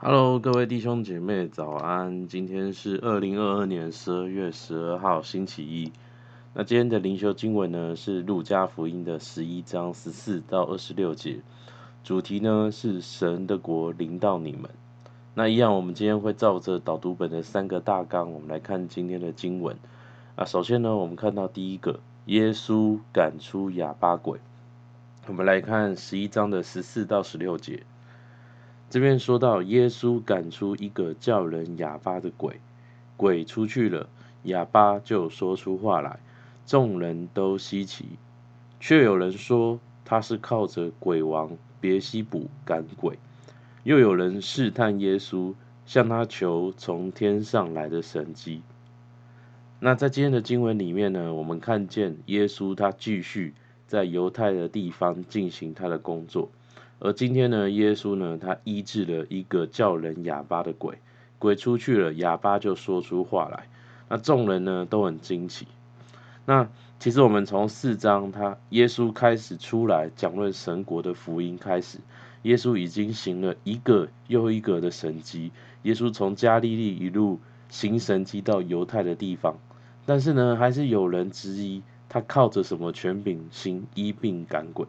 Hello，各位弟兄姐妹，早安！今天是二零二二年十二月十二号，星期一。那今天的灵修经文呢，是路加福音的十一章十四到二十六节，主题呢是神的国临到你们。那一样，我们今天会照着导读本的三个大纲，我们来看今天的经文。啊，首先呢，我们看到第一个，耶稣赶出哑巴鬼。我们来看十一章的十四到十六节。这边说到，耶稣赶出一个叫人哑巴的鬼，鬼出去了，哑巴就说出话来，众人都稀奇，却有人说他是靠着鬼王别西卜赶鬼，又有人试探耶稣，向他求从天上来的神迹。那在今天的经文里面呢，我们看见耶稣他继续在犹太的地方进行他的工作。而今天呢，耶稣呢，他医治了一个叫人哑巴的鬼，鬼出去了，哑巴就说出话来。那众人呢都很惊奇。那其实我们从四章他耶稣开始出来讲论神国的福音开始，耶稣已经行了一个又一个的神迹。耶稣从加利利一路行神迹到犹太的地方，但是呢，还是有人质疑他靠着什么权柄行医病赶鬼。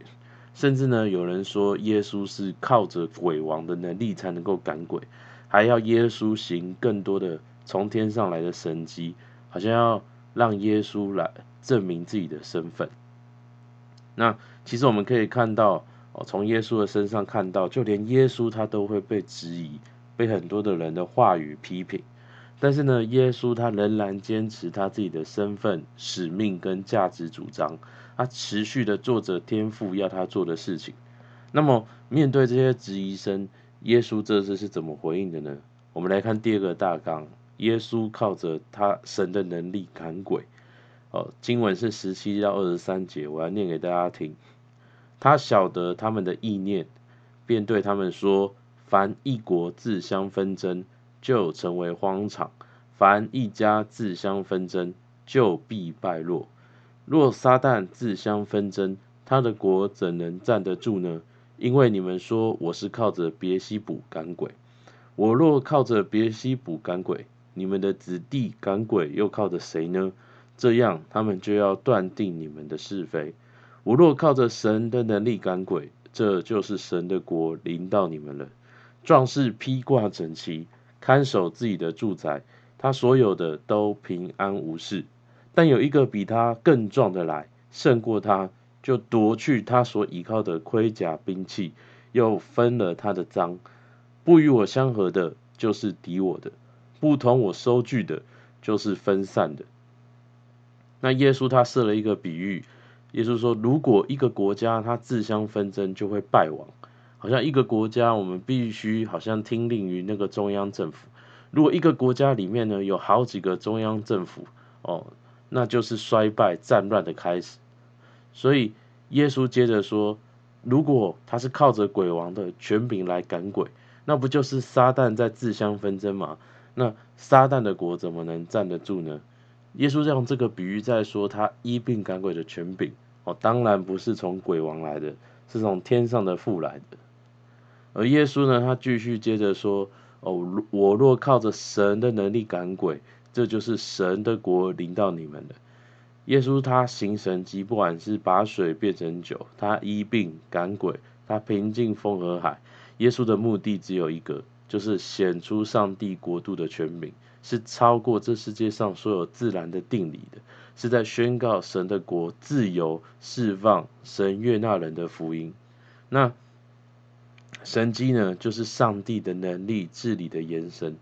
甚至呢，有人说耶稣是靠着鬼王的能力才能够赶鬼，还要耶稣行更多的从天上来的神迹，好像要让耶稣来证明自己的身份。那其实我们可以看到，哦，从耶稣的身上看到，就连耶稣他都会被质疑，被很多的人的话语批评。但是呢，耶稣他仍然坚持他自己的身份、使命跟价值主张，他持续的做着天父要他做的事情。那么，面对这些质疑声，耶稣这次是怎么回应的呢？我们来看第二个大纲：耶稣靠着他神的能力赶鬼。哦，经文是十七到二十三节，我要念给大家听。他晓得他们的意念，便对他们说：凡一国自相纷争。就成为荒场。凡一家自相纷争，就必败落。若撒旦自相纷争，他的国怎能站得住呢？因为你们说我是靠着别西卜赶鬼，我若靠着别西卜赶鬼，你们的子弟赶鬼又靠着谁呢？这样他们就要断定你们的是非。我若靠着神的能力赶鬼，这就是神的国临到你们了。壮士披挂整齐。看守自己的住宅，他所有的都平安无事。但有一个比他更壮的来，胜过他，就夺去他所倚靠的盔甲兵器，又分了他的赃。不与我相合的，就是敌我的；不同我收据的，就是分散的。那耶稣他设了一个比喻，耶稣说：如果一个国家他自相纷争，就会败亡。好像一个国家，我们必须好像听令于那个中央政府。如果一个国家里面呢，有好几个中央政府哦，那就是衰败战乱的开始。所以耶稣接着说，如果他是靠着鬼王的权柄来赶鬼，那不就是撒旦在自相纷争吗？那撒旦的国怎么能站得住呢？耶稣用这个比喻在说，他医病赶鬼的权柄哦，当然不是从鬼王来的，是从天上的父来的。而耶稣呢，他继续接着说：“哦，我若靠着神的能力赶鬼，这就是神的国临到你们了。”耶稣他行神迹，不管是把水变成酒，他医病赶鬼，他平静风和海。耶稣的目的只有一个，就是显出上帝国度的权柄，是超过这世界上所有自然的定理的，是在宣告神的国自由释放，神悦纳人的福音。那。神迹呢，就是上帝的能力治理的延伸。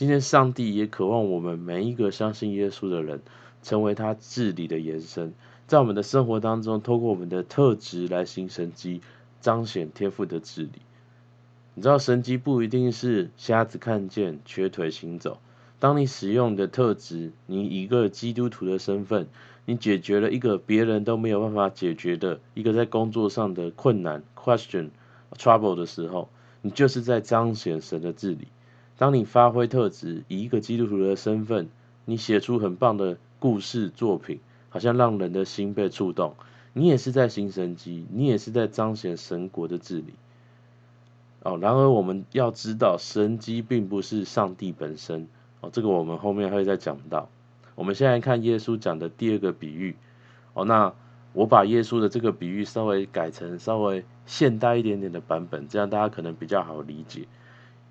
今天，上帝也渴望我们每一个相信耶稣的人，成为他治理的延伸，在我们的生活当中，透过我们的特质来行神迹，彰显天赋的治理。你知道，神迹不一定是瞎子看见、瘸腿行走。当你使用的特质，你一个基督徒的身份，你解决了一个别人都没有办法解决的一个在工作上的困难 question。trouble 的时候，你就是在彰显神的治理。当你发挥特质，以一个基督徒的身份，你写出很棒的故事作品，好像让人的心被触动。你也是在行神机，你也是在彰显神国的治理。哦，然而我们要知道，神机并不是上帝本身哦，这个我们后面会再讲到。我们现在看耶稣讲的第二个比喻哦，那我把耶稣的这个比喻稍微改成稍微现代一点点的版本，这样大家可能比较好理解。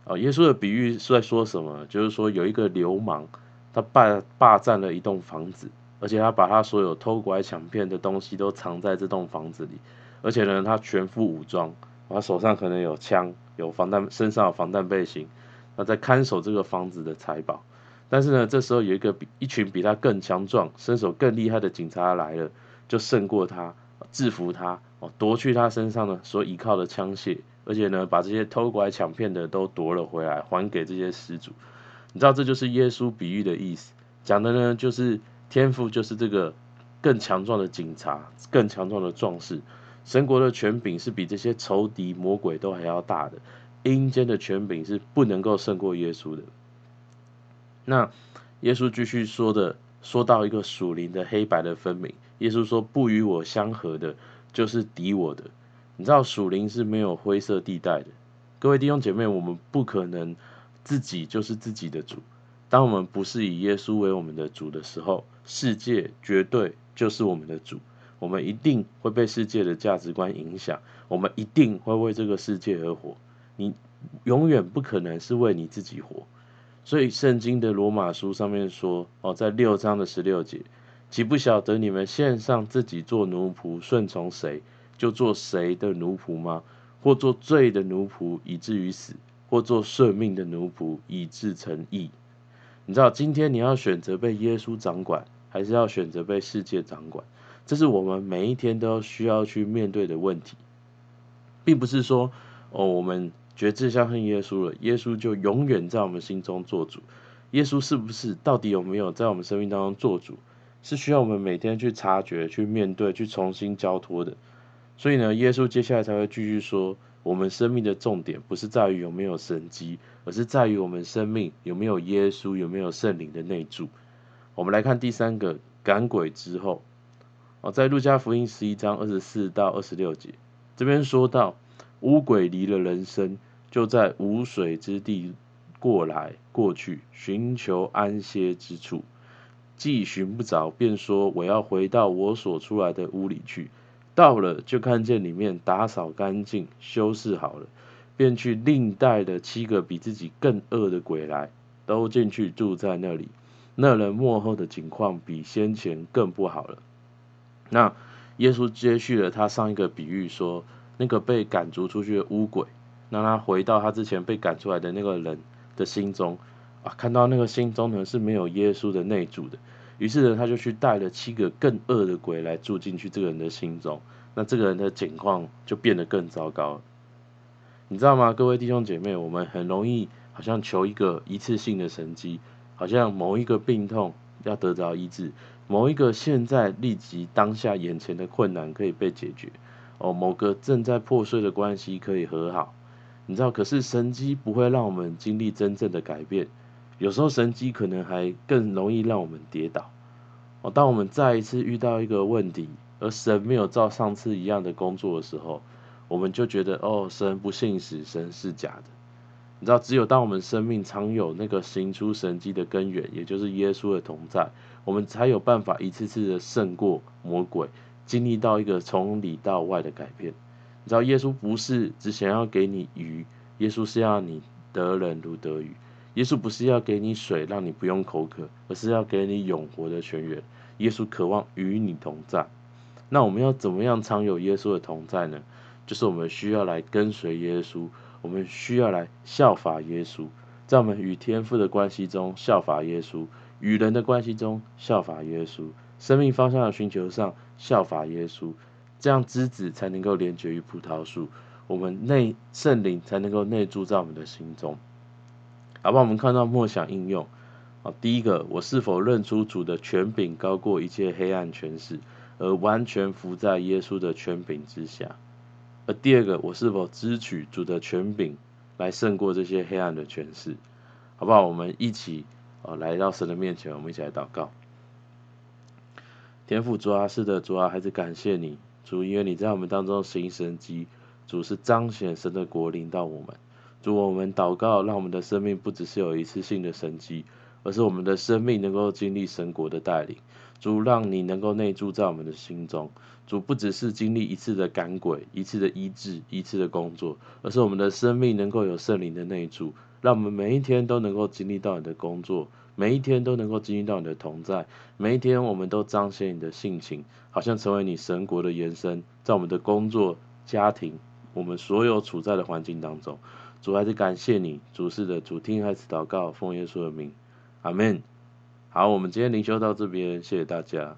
哦，耶稣的比喻是在说什么？就是说有一个流氓，他霸霸占了一栋房子，而且他把他所有偷拐抢骗的东西都藏在这栋房子里，而且呢，他全副武装。他手上可能有枪，有防弹，身上有防弹背心，他在看守这个房子的财宝。但是呢，这时候有一个比一群比他更强壮、身手更厉害的警察来了，就胜过他，制服他，哦，夺去他身上的所依靠的枪械，而且呢，把这些偷拐抢骗的都夺了回来，还给这些失主。你知道这就是耶稣比喻的意思，讲的呢就是天赋就是这个更强壮的警察，更强壮的壮士。神国的权柄是比这些仇敌魔鬼都还要大的，阴间的权柄是不能够胜过耶稣的。那耶稣继续说的，说到一个属灵的黑白的分明。耶稣说：“不与我相合的，就是敌我的。”你知道属灵是没有灰色地带的。各位弟兄姐妹，我们不可能自己就是自己的主。当我们不是以耶稣为我们的主的时候，世界绝对就是我们的主。我们一定会被世界的价值观影响，我们一定会为这个世界而活。你永远不可能是为你自己活。所以圣经的罗马书上面说，哦，在六章的十六节，岂不晓得你们献上自己做奴仆，顺从谁，就做谁的奴仆吗？或做罪的奴仆，以至于死；或做赦命的奴仆，以致成义。你知道，今天你要选择被耶稣掌管，还是要选择被世界掌管？这是我们每一天都需要去面对的问题，并不是说哦，我们决志相信耶稣了，耶稣就永远在我们心中做主。耶稣是不是到底有没有在我们生命当中做主，是需要我们每天去察觉、去面对、去重新交托的。所以呢，耶稣接下来才会继续说，我们生命的重点不是在于有没有神迹，而是在于我们生命有没有耶稣，有没有圣灵的内住。我们来看第三个赶鬼之后。哦，在路加福音十一章二十四到二十六节，这边说到，污鬼离了人身，就在无水之地过来过去，寻求安歇之处，既寻不着，便说：“我要回到我所出来的屋里去。”到了，就看见里面打扫干净，修饰好了，便去另带了七个比自己更恶的鬼来，都进去住在那里。那人末后的情况比先前更不好了。那耶稣接续了他上一个比喻，说那个被赶逐出去的污鬼，让他回到他之前被赶出来的那个人的心中啊，看到那个心中呢是没有耶稣的内住的，于是呢他就去带了七个更恶的鬼来住进去这个人的心中，那这个人的境况就变得更糟糕了。你知道吗，各位弟兄姐妹，我们很容易好像求一个一次性的神迹，好像某一个病痛要得到医治。某一个现在立即当下眼前的困难可以被解决，哦，某个正在破碎的关系可以和好，你知道？可是神迹不会让我们经历真正的改变，有时候神迹可能还更容易让我们跌倒。哦，当我们再一次遇到一个问题，而神没有照上次一样的工作的时候，我们就觉得哦，神不信实，神是假的。你知道？只有当我们生命常有那个行出神迹的根源，也就是耶稣的同在。我们才有办法一次次的胜过魔鬼，经历到一个从里到外的改变。你知道，耶稣不是只想要给你鱼，耶稣是要你得人如得鱼。耶稣不是要给你水，让你不用口渴，而是要给你永活的泉源。耶稣渴望与你同在。那我们要怎么样常有耶稣的同在呢？就是我们需要来跟随耶稣，我们需要来效法耶稣，在我们与天父的关系中效法耶稣。与人的关系中效法耶稣，生命方向的寻求上效法耶稣，这样枝子才能够连结于葡萄树，我们内圣灵才能够内住在我们的心中。好吧，我们看到默想应用。啊，第一个，我是否认出主的权柄高过一切黑暗权势，而完全服在耶稣的权柄之下？而第二个，我是否支取主的权柄来胜过这些黑暗的权势？好不好？我们一起。哦，来到神的面前，我们一起来祷告。天父主啊，是的，主啊，还是感谢你，主，因为你在我们当中行神迹，主是彰显神的国临到我们。主，我们祷告，让我们的生命不只是有一次性的神迹，而是我们的生命能够经历神国的带领。主，让你能够内住在我们的心中。主，不只是经历一次的赶鬼、一次的医治、一次的工作，而是我们的生命能够有圣灵的内住，让我们每一天都能够经历到你的工作，每一天都能够经历到你的同在，每一天我们都彰显你的性情，好像成为你神国的延伸，在我们的工作、家庭，我们所有处在的环境当中。主，还是感谢你，主是的，主听还是祷告，奉耶稣的名，阿门。好，我们今天灵修到这边，谢谢大家。